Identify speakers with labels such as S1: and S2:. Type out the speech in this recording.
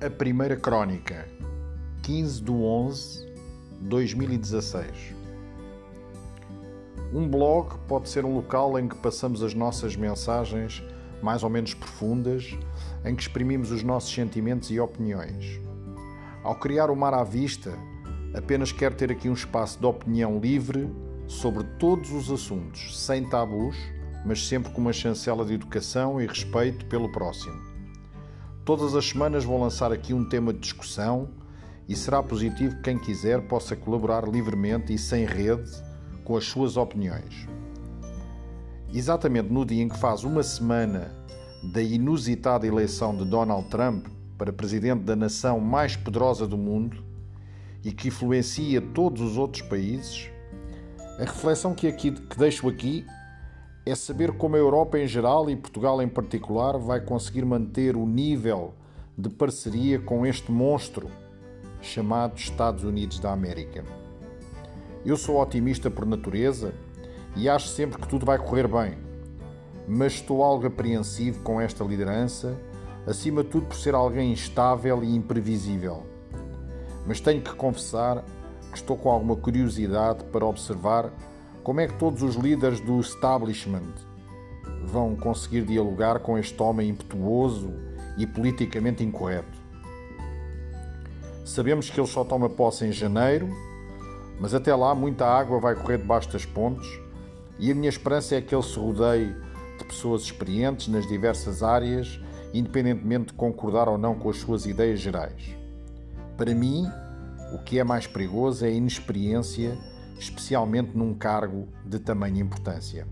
S1: A primeira crónica, 15 de 11 de 2016. Um blog pode ser um local em que passamos as nossas mensagens mais ou menos profundas, em que exprimimos os nossos sentimentos e opiniões. Ao criar o Mar à Vista, apenas quero ter aqui um espaço de opinião livre sobre todos os assuntos, sem tabus, mas sempre com uma chancela de educação e respeito pelo próximo. Todas as semanas vou lançar aqui um tema de discussão e será positivo que quem quiser possa colaborar livremente e sem rede com as suas opiniões. Exatamente no dia em que faz uma semana da inusitada eleição de Donald Trump para presidente da nação mais poderosa do mundo e que influencia todos os outros países, a reflexão que, aqui, que deixo aqui é saber como a Europa em geral e Portugal em particular vai conseguir manter o nível de parceria com este monstro chamado Estados Unidos da América. Eu sou otimista por natureza e acho sempre que tudo vai correr bem, mas estou algo apreensivo com esta liderança, acima de tudo por ser alguém instável e imprevisível. Mas tenho que confessar que estou com alguma curiosidade para observar como é que todos os líderes do establishment vão conseguir dialogar com este homem impetuoso e politicamente incorreto? Sabemos que ele só toma posse em janeiro, mas até lá muita água vai correr debaixo das pontes e a minha esperança é que ele se rodeie de pessoas experientes nas diversas áreas, independentemente de concordar ou não com as suas ideias gerais. Para mim, o que é mais perigoso é a inexperiência especialmente num cargo de tamanha importância.